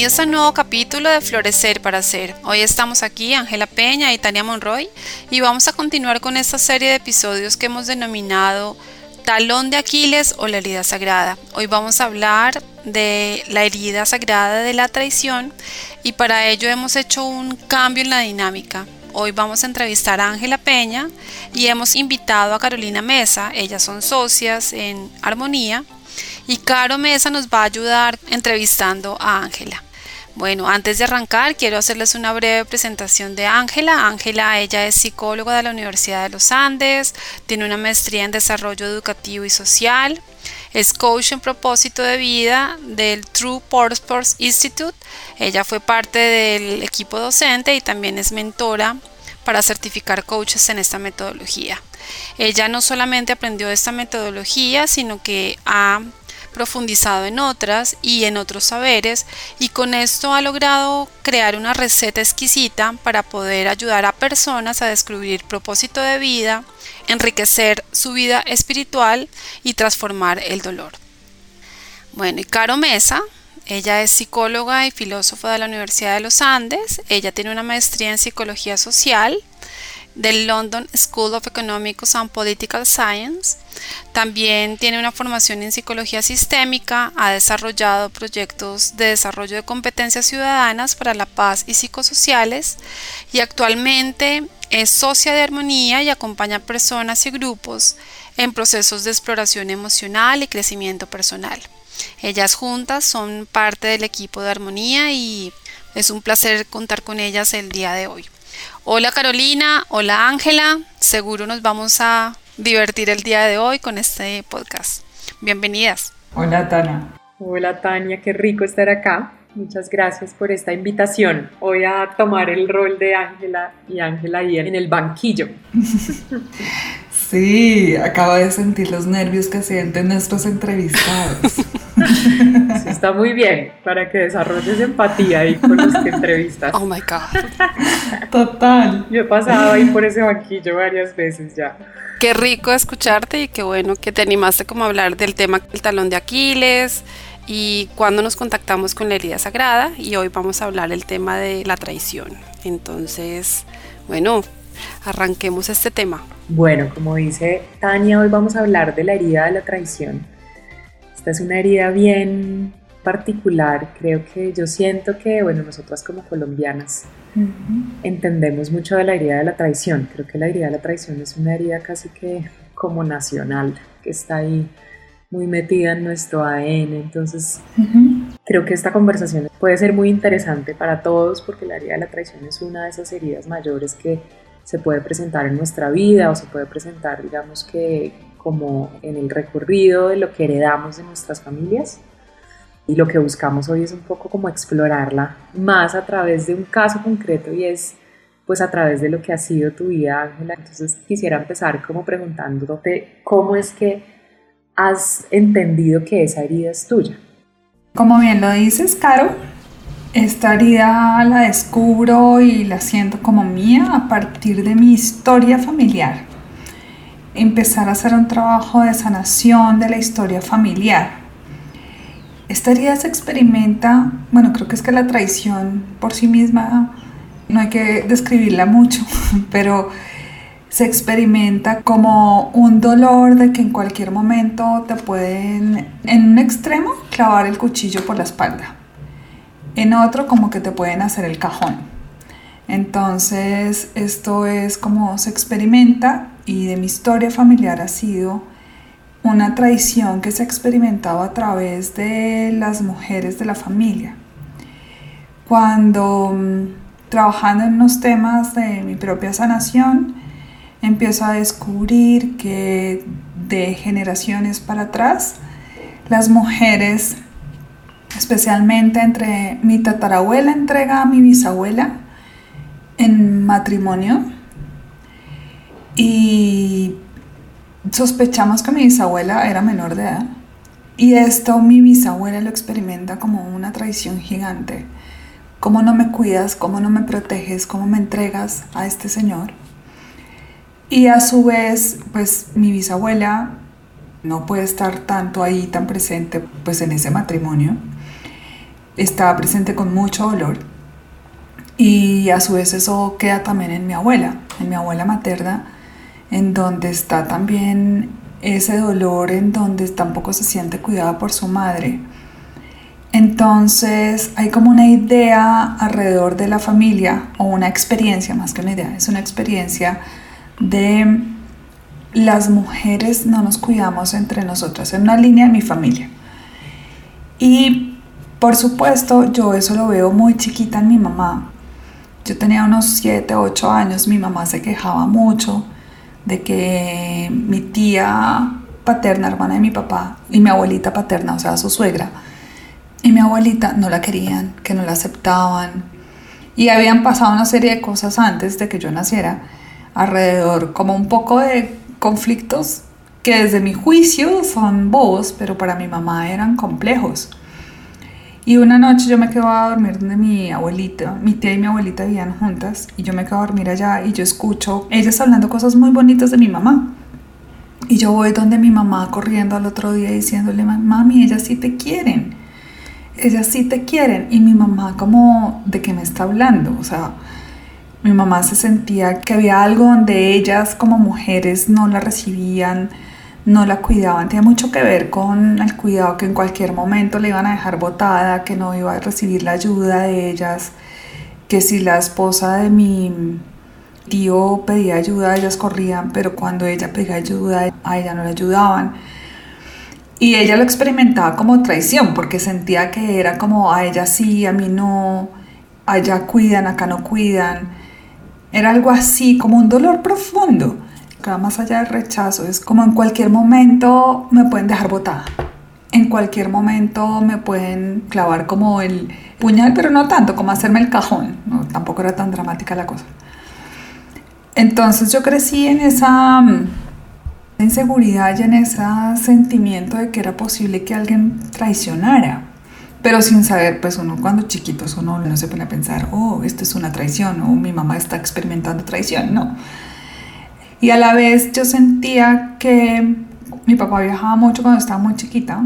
Bienvenidos a un nuevo capítulo de Florecer para Ser. Hoy estamos aquí, Ángela Peña y Tania Monroy, y vamos a continuar con esta serie de episodios que hemos denominado Talón de Aquiles o la herida sagrada. Hoy vamos a hablar de la herida sagrada de la traición y para ello hemos hecho un cambio en la dinámica. Hoy vamos a entrevistar a Ángela Peña y hemos invitado a Carolina Mesa. Ellas son socias en Armonía y Caro Mesa nos va a ayudar entrevistando a Ángela. Bueno, antes de arrancar, quiero hacerles una breve presentación de Ángela. Ángela, ella es psicóloga de la Universidad de los Andes, tiene una maestría en desarrollo educativo y social, es coach en propósito de vida del True Purpose Institute. Ella fue parte del equipo docente y también es mentora para certificar coaches en esta metodología. Ella no solamente aprendió esta metodología, sino que ha profundizado en otras y en otros saberes y con esto ha logrado crear una receta exquisita para poder ayudar a personas a descubrir propósito de vida, enriquecer su vida espiritual y transformar el dolor. Bueno, y Caro Mesa, ella es psicóloga y filósofa de la Universidad de los Andes, ella tiene una maestría en psicología social del London School of Economics and Political Science. También tiene una formación en psicología sistémica, ha desarrollado proyectos de desarrollo de competencias ciudadanas para la paz y psicosociales y actualmente es socia de armonía y acompaña personas y grupos en procesos de exploración emocional y crecimiento personal. Ellas juntas son parte del equipo de armonía y es un placer contar con ellas el día de hoy. Hola Carolina, hola Ángela, seguro nos vamos a divertir el día de hoy con este podcast. Bienvenidas. Hola Tania. Hola Tania, qué rico estar acá. Muchas gracias por esta invitación. Voy a tomar el rol de Ángela y Ángela ahí en el banquillo. Sí, acabo de sentir los nervios que sienten nuestros entrevistados. está muy bien para que desarrolles empatía ahí con los que entrevistas. Oh my God. Total. Yo he pasado ahí por ese banquillo varias veces ya. Qué rico escucharte y qué bueno que te animaste como a hablar del tema del talón de Aquiles y cuando nos contactamos con la herida sagrada y hoy vamos a hablar el tema de la traición. Entonces, bueno, arranquemos este tema. Bueno, como dice Tania, hoy vamos a hablar de la herida de la traición. Esta es una herida bien particular. Creo que yo siento que, bueno, nosotras como colombianas entendemos mucho de la herida de la traición. Creo que la herida de la traición es una herida casi que como nacional, que está ahí muy metida en nuestro ADN. Entonces, creo que esta conversación puede ser muy interesante para todos porque la herida de la traición es una de esas heridas mayores que se puede presentar en nuestra vida o se puede presentar, digamos que como en el recorrido de lo que heredamos de nuestras familias. Y lo que buscamos hoy es un poco como explorarla más a través de un caso concreto y es pues a través de lo que ha sido tu vida, Ángela. Entonces quisiera empezar como preguntándote cómo es que has entendido que esa herida es tuya. Como bien lo dices, Caro, esta herida la descubro y la siento como mía a partir de mi historia familiar. Empezar a hacer un trabajo de sanación de la historia familiar. Esta herida se experimenta, bueno, creo que es que la traición por sí misma no hay que describirla mucho, pero se experimenta como un dolor de que en cualquier momento te pueden, en un extremo, clavar el cuchillo por la espalda en otro como que te pueden hacer el cajón. Entonces esto es como se experimenta y de mi historia familiar ha sido una traición que se ha experimentado a través de las mujeres de la familia. Cuando mm, trabajando en los temas de mi propia sanación, empiezo a descubrir que de generaciones para atrás, las mujeres especialmente entre mi tatarabuela entrega a mi bisabuela en matrimonio y sospechamos que mi bisabuela era menor de edad y esto mi bisabuela lo experimenta como una traición gigante. ¿Cómo no me cuidas? ¿Cómo no me proteges? ¿Cómo me entregas a este señor? Y a su vez, pues mi bisabuela no puede estar tanto ahí, tan presente, pues en ese matrimonio. Estaba presente con mucho dolor. Y a su vez eso queda también en mi abuela, en mi abuela materna, en donde está también ese dolor, en donde tampoco se siente cuidada por su madre. Entonces hay como una idea alrededor de la familia, o una experiencia más que una idea, es una experiencia de las mujeres no nos cuidamos entre nosotras, en una línea de mi familia. Y por supuesto, yo eso lo veo muy chiquita en mi mamá. Yo tenía unos 7, 8 años, mi mamá se quejaba mucho de que mi tía paterna, hermana de mi papá, y mi abuelita paterna, o sea, su suegra, y mi abuelita no la querían, que no la aceptaban. Y habían pasado una serie de cosas antes de que yo naciera, alrededor, como un poco de conflictos que desde mi juicio son bobos, pero para mi mamá eran complejos. Y una noche yo me quedo a dormir donde mi abuelita, mi tía y mi abuelita vivían juntas, y yo me quedo a dormir allá y yo escucho ellas hablando cosas muy bonitas de mi mamá. Y yo voy donde mi mamá corriendo al otro día diciéndole, mami, ellas sí te quieren, ellas sí te quieren. Y mi mamá como, ¿de qué me está hablando? O sea, mi mamá se sentía que había algo donde ellas como mujeres no la recibían, no la cuidaban. Tenía mucho que ver con el cuidado que en cualquier momento le iban a dejar botada, que no iba a recibir la ayuda de ellas, que si la esposa de mi tío pedía ayuda, ellas corrían, pero cuando ella pedía ayuda, a ella no le ayudaban. Y ella lo experimentaba como traición, porque sentía que era como a ella sí, a mí no, allá cuidan, acá no cuidan era algo así, como un dolor profundo, va más allá del rechazo. Es como en cualquier momento me pueden dejar botada. En cualquier momento me pueden clavar como el puñal, pero no tanto, como hacerme el cajón. No, tampoco era tan dramática la cosa. Entonces yo crecí en esa mm, inseguridad y en ese sentimiento de que era posible que alguien traicionara pero sin saber, pues uno cuando chiquitos uno no se pone a pensar, oh, esto es una traición, o mi mamá está experimentando traición, no. Y a la vez yo sentía que mi papá viajaba mucho cuando estaba muy chiquita,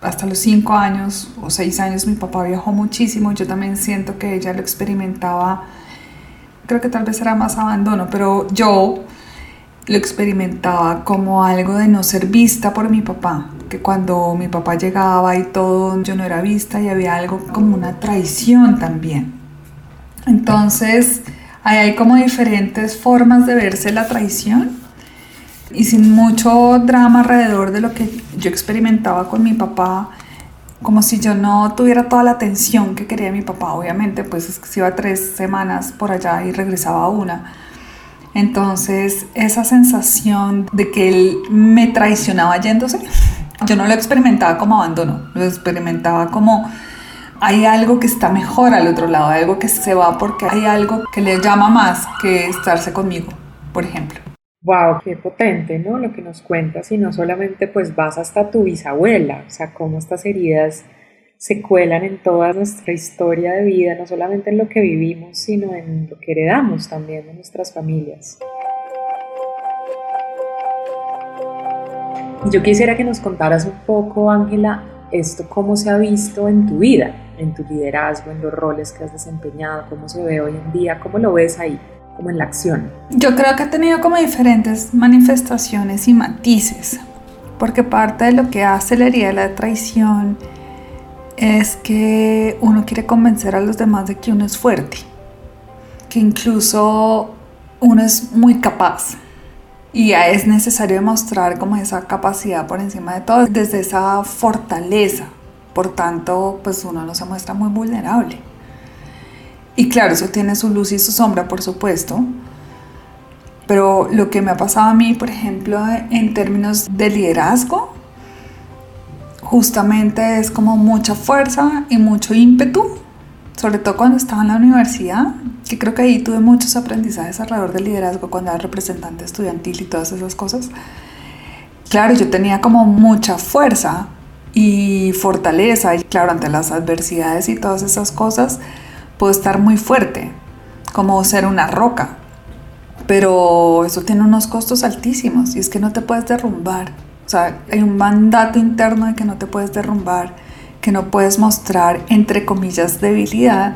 hasta los cinco años o seis años mi papá viajó muchísimo, yo también siento que ella lo experimentaba, creo que tal vez era más abandono, pero yo lo experimentaba como algo de no ser vista por mi papá, que cuando mi papá llegaba y todo, yo no era vista y había algo como una traición también. Entonces, ahí hay como diferentes formas de verse la traición y sin mucho drama alrededor de lo que yo experimentaba con mi papá, como si yo no tuviera toda la atención que quería mi papá, obviamente, pues es que se iba tres semanas por allá y regresaba una. Entonces, esa sensación de que él me traicionaba yéndose, yo no lo experimentaba como abandono, lo experimentaba como hay algo que está mejor al otro lado, algo que se va porque hay algo que le llama más que estarse conmigo, por ejemplo. Wow, qué potente, ¿no? Lo que nos cuentas y no solamente pues vas hasta tu bisabuela, o sea, cómo estas heridas se cuelan en toda nuestra historia de vida, no solamente en lo que vivimos, sino en lo que heredamos también de nuestras familias. Yo quisiera que nos contaras un poco, Ángela, esto cómo se ha visto en tu vida, en tu liderazgo, en los roles que has desempeñado, cómo se ve hoy en día, cómo lo ves ahí, como en la acción. Yo creo que ha tenido como diferentes manifestaciones y matices, porque parte de lo que hace la herida de la traición, es que uno quiere convencer a los demás de que uno es fuerte, que incluso uno es muy capaz y es necesario demostrar como esa capacidad por encima de todo, desde esa fortaleza. Por tanto, pues uno no se muestra muy vulnerable. Y claro, eso tiene su luz y su sombra, por supuesto. Pero lo que me ha pasado a mí, por ejemplo, en términos de liderazgo, justamente es como mucha fuerza y mucho ímpetu, sobre todo cuando estaba en la universidad, que creo que ahí tuve muchos aprendizajes alrededor del liderazgo cuando era representante estudiantil y todas esas cosas. Claro, yo tenía como mucha fuerza y fortaleza y claro, ante las adversidades y todas esas cosas, puedo estar muy fuerte, como ser una roca. Pero eso tiene unos costos altísimos y es que no te puedes derrumbar. O sea, hay un mandato interno de que no te puedes derrumbar, que no puedes mostrar, entre comillas, debilidad.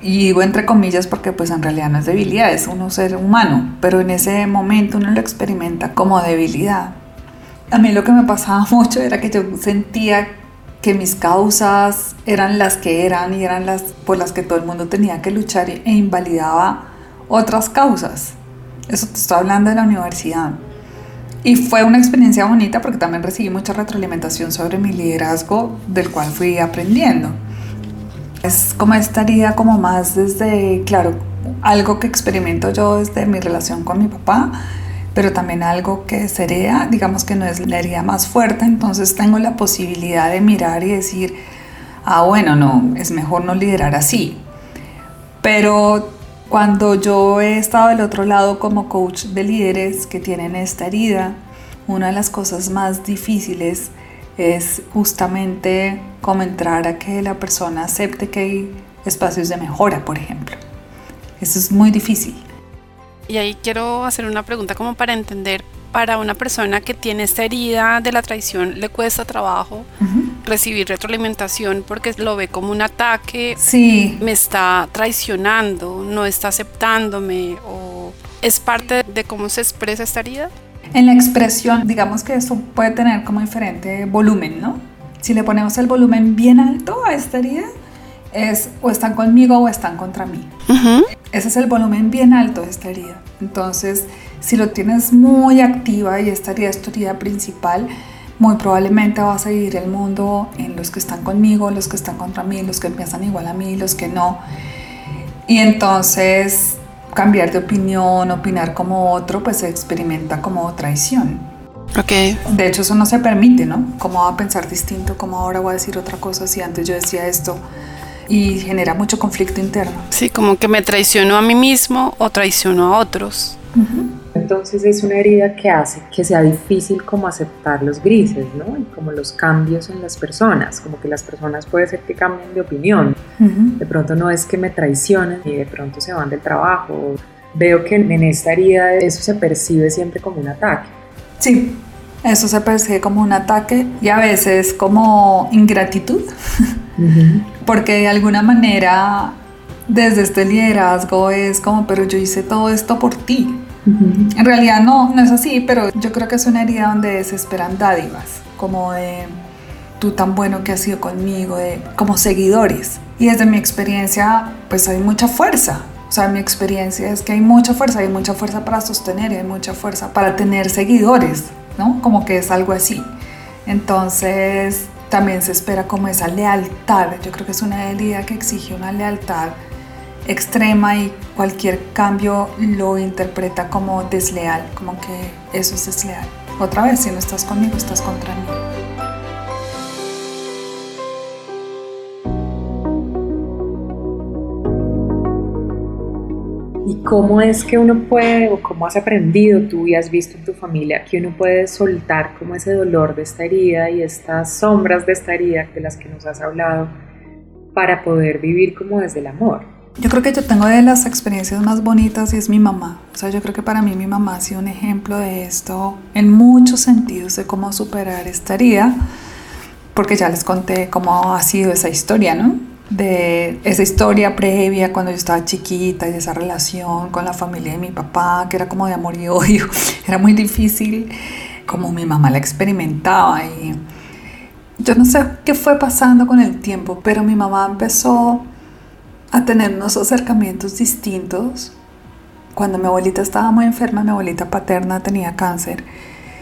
Y digo entre comillas porque pues en realidad no es debilidad, es uno ser humano, pero en ese momento uno lo experimenta como debilidad. A mí lo que me pasaba mucho era que yo sentía que mis causas eran las que eran y eran las por las que todo el mundo tenía que luchar e invalidaba otras causas. Eso te estoy hablando de la universidad. Y fue una experiencia bonita porque también recibí mucha retroalimentación sobre mi liderazgo, del cual fui aprendiendo. Es como estaría como más desde, claro, algo que experimento yo desde mi relación con mi papá, pero también algo que sería, digamos que no es la herida más fuerte, entonces tengo la posibilidad de mirar y decir, ah, bueno, no, es mejor no liderar así. Pero cuando yo he estado del otro lado como coach de líderes que tienen esta herida, una de las cosas más difíciles es justamente como entrar a que la persona acepte que hay espacios de mejora, por ejemplo. Eso es muy difícil. Y ahí quiero hacer una pregunta como para entender, para una persona que tiene esta herida de la traición, le cuesta trabajo recibir retroalimentación porque lo ve como un ataque, sí. me está traicionando, no está aceptándome o es parte de cómo se expresa esta herida. En la expresión, digamos que esto puede tener como diferente volumen, ¿no? Si le ponemos el volumen bien alto a esta herida, es o están conmigo o están contra mí. Ese es el volumen bien alto de esta herida. Entonces, si lo tienes muy activa y esta herida es tu herida principal, muy probablemente vas a vivir el mundo en los que están conmigo, los que están contra mí, los que piensan igual a mí, los que no. Y entonces cambiar de opinión, opinar como otro, pues se experimenta como traición. Okay. De hecho, eso no se permite, ¿no? ¿Cómo va a pensar distinto? ¿Cómo ahora voy a decir otra cosa si antes yo decía esto? Y genera mucho conflicto interno. Sí, como que me traiciono a mí mismo o traiciono a otros. Entonces es una herida que hace que sea difícil como aceptar los grises, ¿no? Y como los cambios en las personas, como que las personas puede ser que cambien de opinión. De pronto no es que me traicionen y de pronto se van del trabajo. Veo que en esta herida eso se percibe siempre como un ataque. Sí, eso se percibe como un ataque y a veces como ingratitud, porque de alguna manera desde este liderazgo es como, pero yo hice todo esto por ti. En realidad no, no es así, pero yo creo que es una herida donde se esperan dádivas, como de tú tan bueno que has sido conmigo, de como seguidores. Y desde mi experiencia, pues hay mucha fuerza. O sea, mi experiencia es que hay mucha fuerza, hay mucha fuerza para sostener y hay mucha fuerza para tener seguidores. ¿no? Como que es algo así. Entonces también se espera como esa lealtad. Yo creo que es una herida que exige una lealtad extrema y cualquier cambio lo interpreta como desleal, como que eso es desleal. Otra vez, si no estás conmigo, estás contra mí. ¿Cómo es que uno puede, o cómo has aprendido tú y has visto en tu familia, que uno puede soltar como ese dolor de esta herida y estas sombras de esta herida de las que nos has hablado para poder vivir como desde el amor? Yo creo que yo tengo de las experiencias más bonitas y es mi mamá. O sea, yo creo que para mí mi mamá ha sido un ejemplo de esto en muchos sentidos, de cómo superar esta herida, porque ya les conté cómo ha sido esa historia, ¿no? De esa historia previa cuando yo estaba chiquita y esa relación con la familia de mi papá, que era como de amor y odio. Era muy difícil como mi mamá la experimentaba y yo no sé qué fue pasando con el tiempo, pero mi mamá empezó a tener unos acercamientos distintos. Cuando mi abuelita estaba muy enferma, mi abuelita paterna tenía cáncer,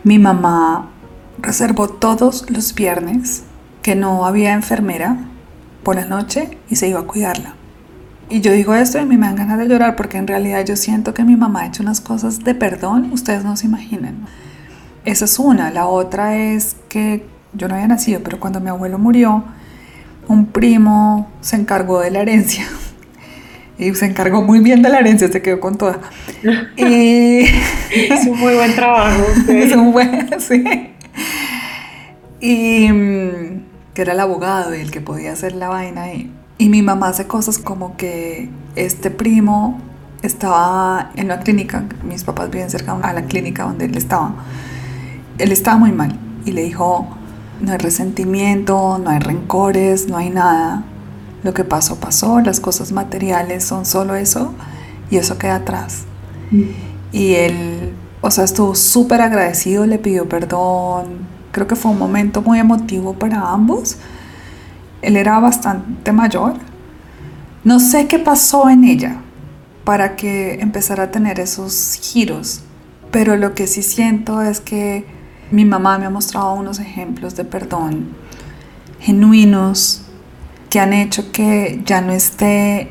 mi mamá reservó todos los viernes que no había enfermera por la noche y se iba a cuidarla. Y yo digo esto y a mí me dan ganas de llorar porque en realidad yo siento que mi mamá ha hecho unas cosas de perdón, ustedes no se imaginan. Esa es una. La otra es que yo no había nacido, pero cuando mi abuelo murió, un primo se encargó de la herencia. Y se encargó muy bien de la herencia, se quedó con toda. y... Es un muy buen trabajo. Es un buen, sí. Y mm, que era el abogado y el que podía hacer la vaina. Y, y mi mamá hace cosas como que este primo estaba en una clínica, mis papás viven cerca a la clínica donde él estaba. Él estaba muy mal y le dijo, no hay resentimiento, no hay rencores, no hay nada. Lo que pasó, pasó, las cosas materiales son solo eso y eso queda atrás. Mm. Y él, o sea, estuvo súper agradecido, le pidió perdón. Creo que fue un momento muy emotivo para ambos. Él era bastante mayor. No sé qué pasó en ella para que empezara a tener esos giros, pero lo que sí siento es que mi mamá me ha mostrado unos ejemplos de perdón genuinos que han hecho que ya no esté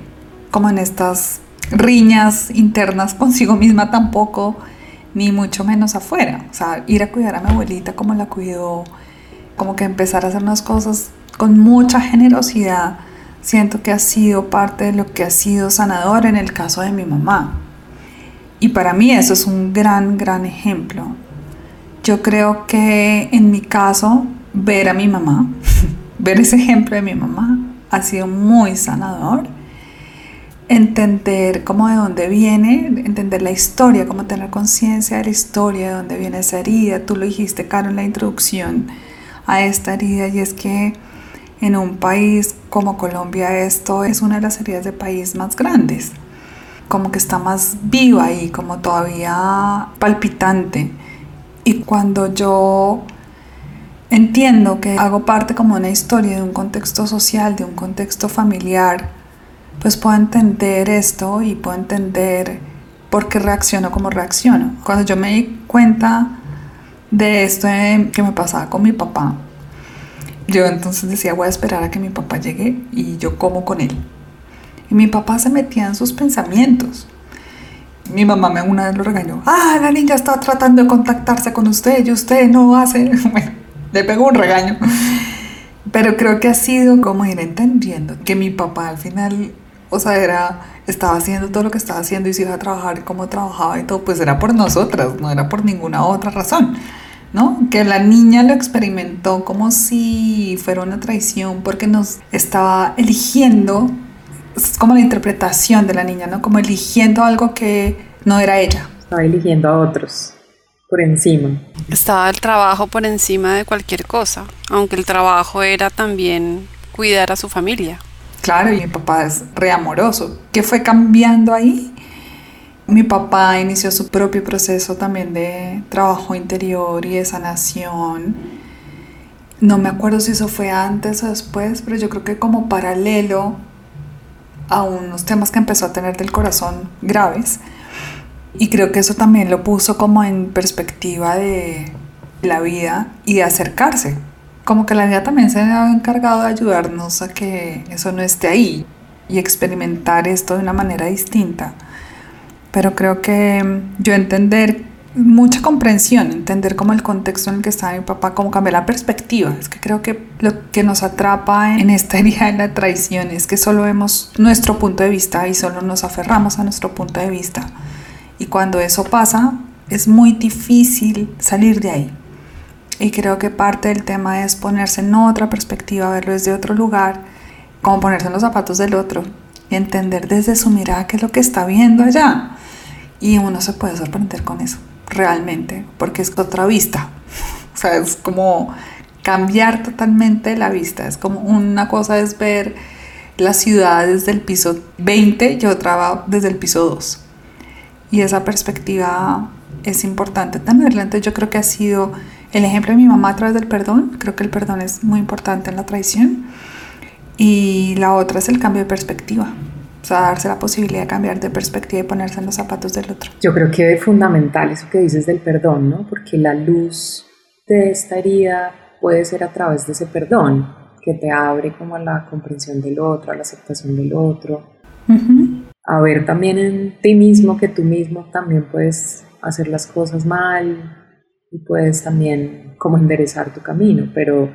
como en estas riñas internas consigo misma tampoco, ni mucho menos afuera. O sea, ir a cuidar a mi abuelita como la cuidó, como que empezar a hacer unas cosas con mucha generosidad, siento que ha sido parte de lo que ha sido sanador en el caso de mi mamá. Y para mí eso es un gran, gran ejemplo. Yo creo que en mi caso, ver a mi mamá, ver ese ejemplo de mi mamá, ha sido muy sanador. Entender cómo de dónde viene, entender la historia, cómo tener conciencia de la historia, de dónde viene esa herida. Tú lo dijiste, Caro, en la introducción a esta herida, y es que en un país como Colombia esto es una de las heridas de país más grandes, como que está más viva y como todavía palpitante. Y cuando yo entiendo que hago parte como una historia de un contexto social, de un contexto familiar, pues puedo entender esto y puedo entender por qué reacciono como reacciono. Cuando yo me di cuenta de esto que me pasaba con mi papá, yo entonces decía, voy a esperar a que mi papá llegue y yo como con él. Y mi papá se metía en sus pensamientos mi mamá me una vez lo regañó. Ah, la niña está tratando de contactarse con usted y usted no hace. Bueno, le pegó un regaño. Pero creo que ha sido como ir entendiendo que mi papá al final, o sea, era, estaba haciendo todo lo que estaba haciendo y se iba a trabajar como trabajaba y todo, pues era por nosotras, no era por ninguna otra razón. ¿no? Que la niña lo experimentó como si fuera una traición porque nos estaba eligiendo es como la interpretación de la niña, ¿no? Como eligiendo algo que no era ella. Estaba eligiendo a otros por encima. Estaba el trabajo por encima de cualquier cosa, aunque el trabajo era también cuidar a su familia. Claro, y mi papá es reamoroso. ¿Qué fue cambiando ahí? Mi papá inició su propio proceso también de trabajo interior y de sanación. No me acuerdo si eso fue antes o después, pero yo creo que como paralelo a unos temas que empezó a tener del corazón graves. Y creo que eso también lo puso como en perspectiva de la vida y de acercarse. Como que la vida también se ha encargado de ayudarnos a que eso no esté ahí y experimentar esto de una manera distinta. Pero creo que yo entender mucha comprensión, entender como el contexto en el que estaba mi papá, cómo cambiar la perspectiva. Es que creo que lo que nos atrapa en esta herida de la traición es que solo vemos nuestro punto de vista y solo nos aferramos a nuestro punto de vista. Y cuando eso pasa, es muy difícil salir de ahí. Y creo que parte del tema es ponerse en otra perspectiva, verlo desde otro lugar, como ponerse en los zapatos del otro y entender desde su mirada qué es lo que está viendo allá. Y uno se puede sorprender con eso realmente, porque es otra vista. O sea, es como cambiar totalmente la vista. Es como una cosa es ver la ciudad desde el piso 20 y otra desde el piso 2. Y esa perspectiva es importante tenerla. Entonces yo creo que ha sido el ejemplo de mi mamá a través del perdón. Creo que el perdón es muy importante en la traición. Y la otra es el cambio de perspectiva. O sea, darse la posibilidad de cambiar de perspectiva y ponerse en los zapatos del otro. Yo creo que es fundamental eso que dices del perdón, ¿no? Porque la luz de esta herida puede ser a través de ese perdón, que te abre como a la comprensión del otro, a la aceptación del otro. A ver también en ti mismo que tú mismo también puedes hacer las cosas mal, y puedes también como enderezar tu camino, pero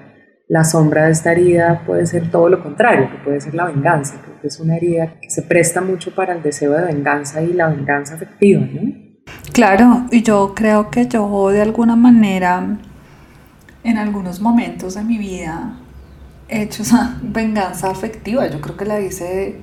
la sombra de esta herida puede ser todo lo contrario, que puede ser la venganza, porque es una herida que se presta mucho para el deseo de venganza y la venganza afectiva, ¿no? Claro, y yo creo que yo de alguna manera, en algunos momentos de mi vida, he hecho esa venganza afectiva. Yo creo que la hice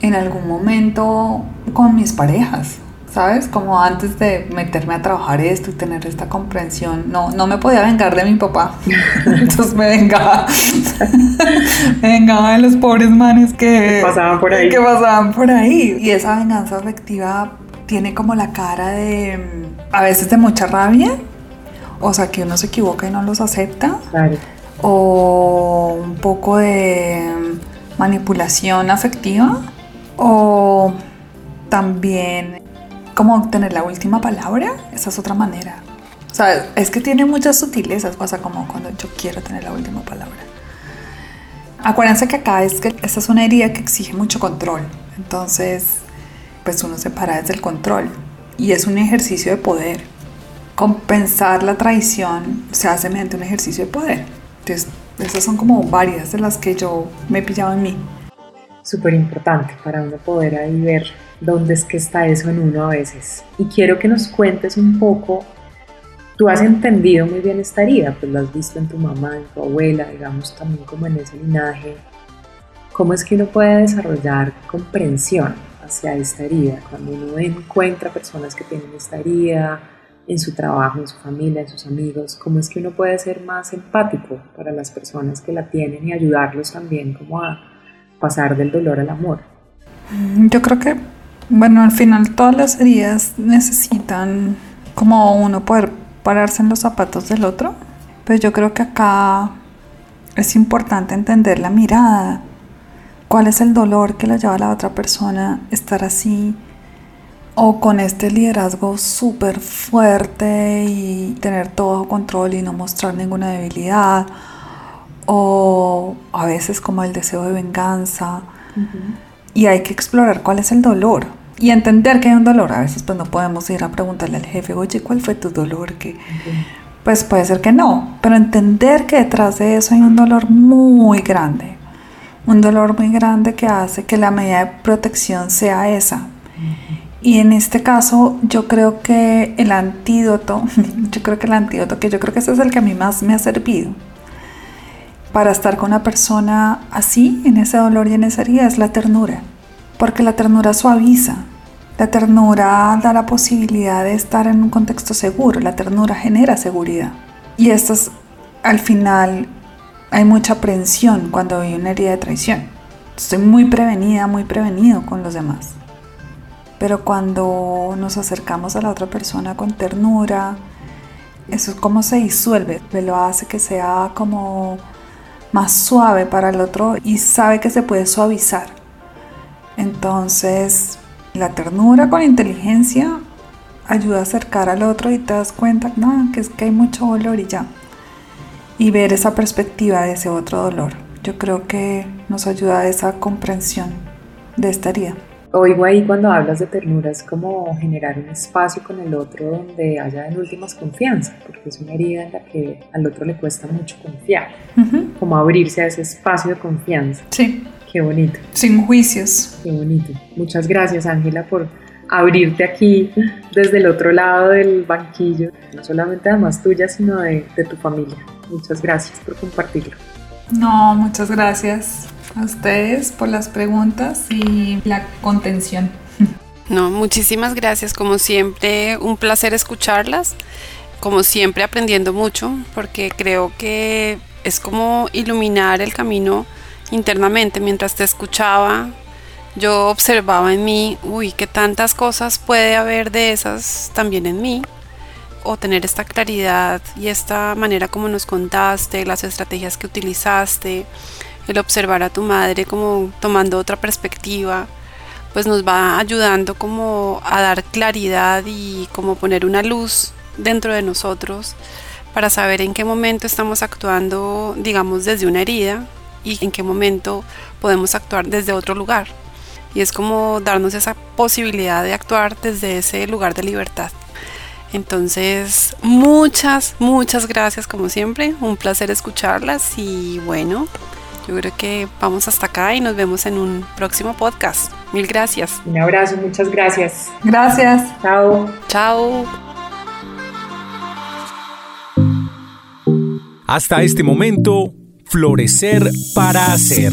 en algún momento con mis parejas. ¿Sabes? Como antes de meterme a trabajar esto y tener esta comprensión, no, no me podía vengar de mi papá. Entonces me vengaba, me vengaba de los pobres manes que, pasaban por ahí. Que pasaban por ahí. Y esa venganza afectiva tiene como la cara de, a veces de mucha rabia, o sea, que uno se equivoca y no los acepta. Claro. O un poco de manipulación afectiva. O también como tener la última palabra, esa es otra manera. O sea, es que tiene muchas sutilezas, o sea, como cuando yo quiero tener la última palabra. Acuérdense que acá es que esta es una herida que exige mucho control. Entonces, pues uno se para desde el control. Y es un ejercicio de poder. Compensar la traición se hace mediante un ejercicio de poder. Entonces, esas son como varias de las que yo me he pillado en mí. Súper importante para uno poder ahí ver dónde es que está eso en uno a veces. Y quiero que nos cuentes un poco, tú has entendido muy bien esta herida, pues lo has visto en tu mamá, en tu abuela, digamos también como en ese linaje. ¿Cómo es que uno puede desarrollar comprensión hacia esta herida? Cuando uno encuentra personas que tienen esta herida en su trabajo, en su familia, en sus amigos, ¿cómo es que uno puede ser más empático para las personas que la tienen y ayudarlos también como a pasar del dolor al amor? Yo creo que bueno, al final todas las heridas necesitan como uno poder pararse en los zapatos del otro, pero yo creo que acá es importante entender la mirada, cuál es el dolor que le lleva a la otra persona estar así o con este liderazgo súper fuerte y tener todo control y no mostrar ninguna debilidad o a veces como el deseo de venganza y hay que explorar cuál es el dolor y entender que hay un dolor. A veces pues no podemos ir a preguntarle al jefe, oye, ¿cuál fue tu dolor? Que, Pues puede ser que no, pero entender que detrás de eso hay un dolor muy grande, un dolor muy grande que hace que la medida de protección sea esa. Y en este caso yo creo que el antídoto, yo creo que el antídoto, que yo creo que ese es el que a mí más me ha servido, para estar con una persona así, en ese dolor y en esa herida, es la ternura. Porque la ternura suaviza. La ternura da la posibilidad de estar en un contexto seguro. La ternura genera seguridad. Y esto es, al final, hay mucha aprensión cuando hay una herida de traición. Estoy muy prevenida, muy prevenido con los demás. Pero cuando nos acercamos a la otra persona con ternura, eso es como se disuelve, lo hace que sea como más suave para el otro y sabe que se puede suavizar. Entonces, la ternura con inteligencia ayuda a acercar al otro y te das cuenta que es que hay mucho dolor y ya. Y ver esa perspectiva de ese otro dolor. Yo creo que nos ayuda a esa comprensión de esta herida oigo ahí cuando hablas de ternura es como generar un espacio con el otro donde haya en últimas confianza, porque es una herida en la que al otro le cuesta mucho confiar, como abrirse a ese espacio de confianza. Sí. Qué bonito. Sin juicios. Qué bonito. Muchas gracias Ángela por abrirte aquí desde el otro lado del banquillo, no solamente además tuya, sino de, de tu familia. Muchas gracias por compartirlo. No, muchas gracias a ustedes por las preguntas y la contención. No, muchísimas gracias. Como siempre, un placer escucharlas. Como siempre, aprendiendo mucho, porque creo que es como iluminar el camino internamente. Mientras te escuchaba, yo observaba en mí, uy, qué tantas cosas puede haber de esas también en mí. O tener esta claridad y esta manera como nos contaste, las estrategias que utilizaste, el observar a tu madre como tomando otra perspectiva, pues nos va ayudando como a dar claridad y como poner una luz dentro de nosotros para saber en qué momento estamos actuando, digamos, desde una herida y en qué momento podemos actuar desde otro lugar. Y es como darnos esa posibilidad de actuar desde ese lugar de libertad. Entonces, muchas, muchas gracias como siempre. Un placer escucharlas y bueno, yo creo que vamos hasta acá y nos vemos en un próximo podcast. Mil gracias. Un abrazo, muchas gracias. Gracias. Chao. Chao. Hasta este momento, Florecer para Hacer.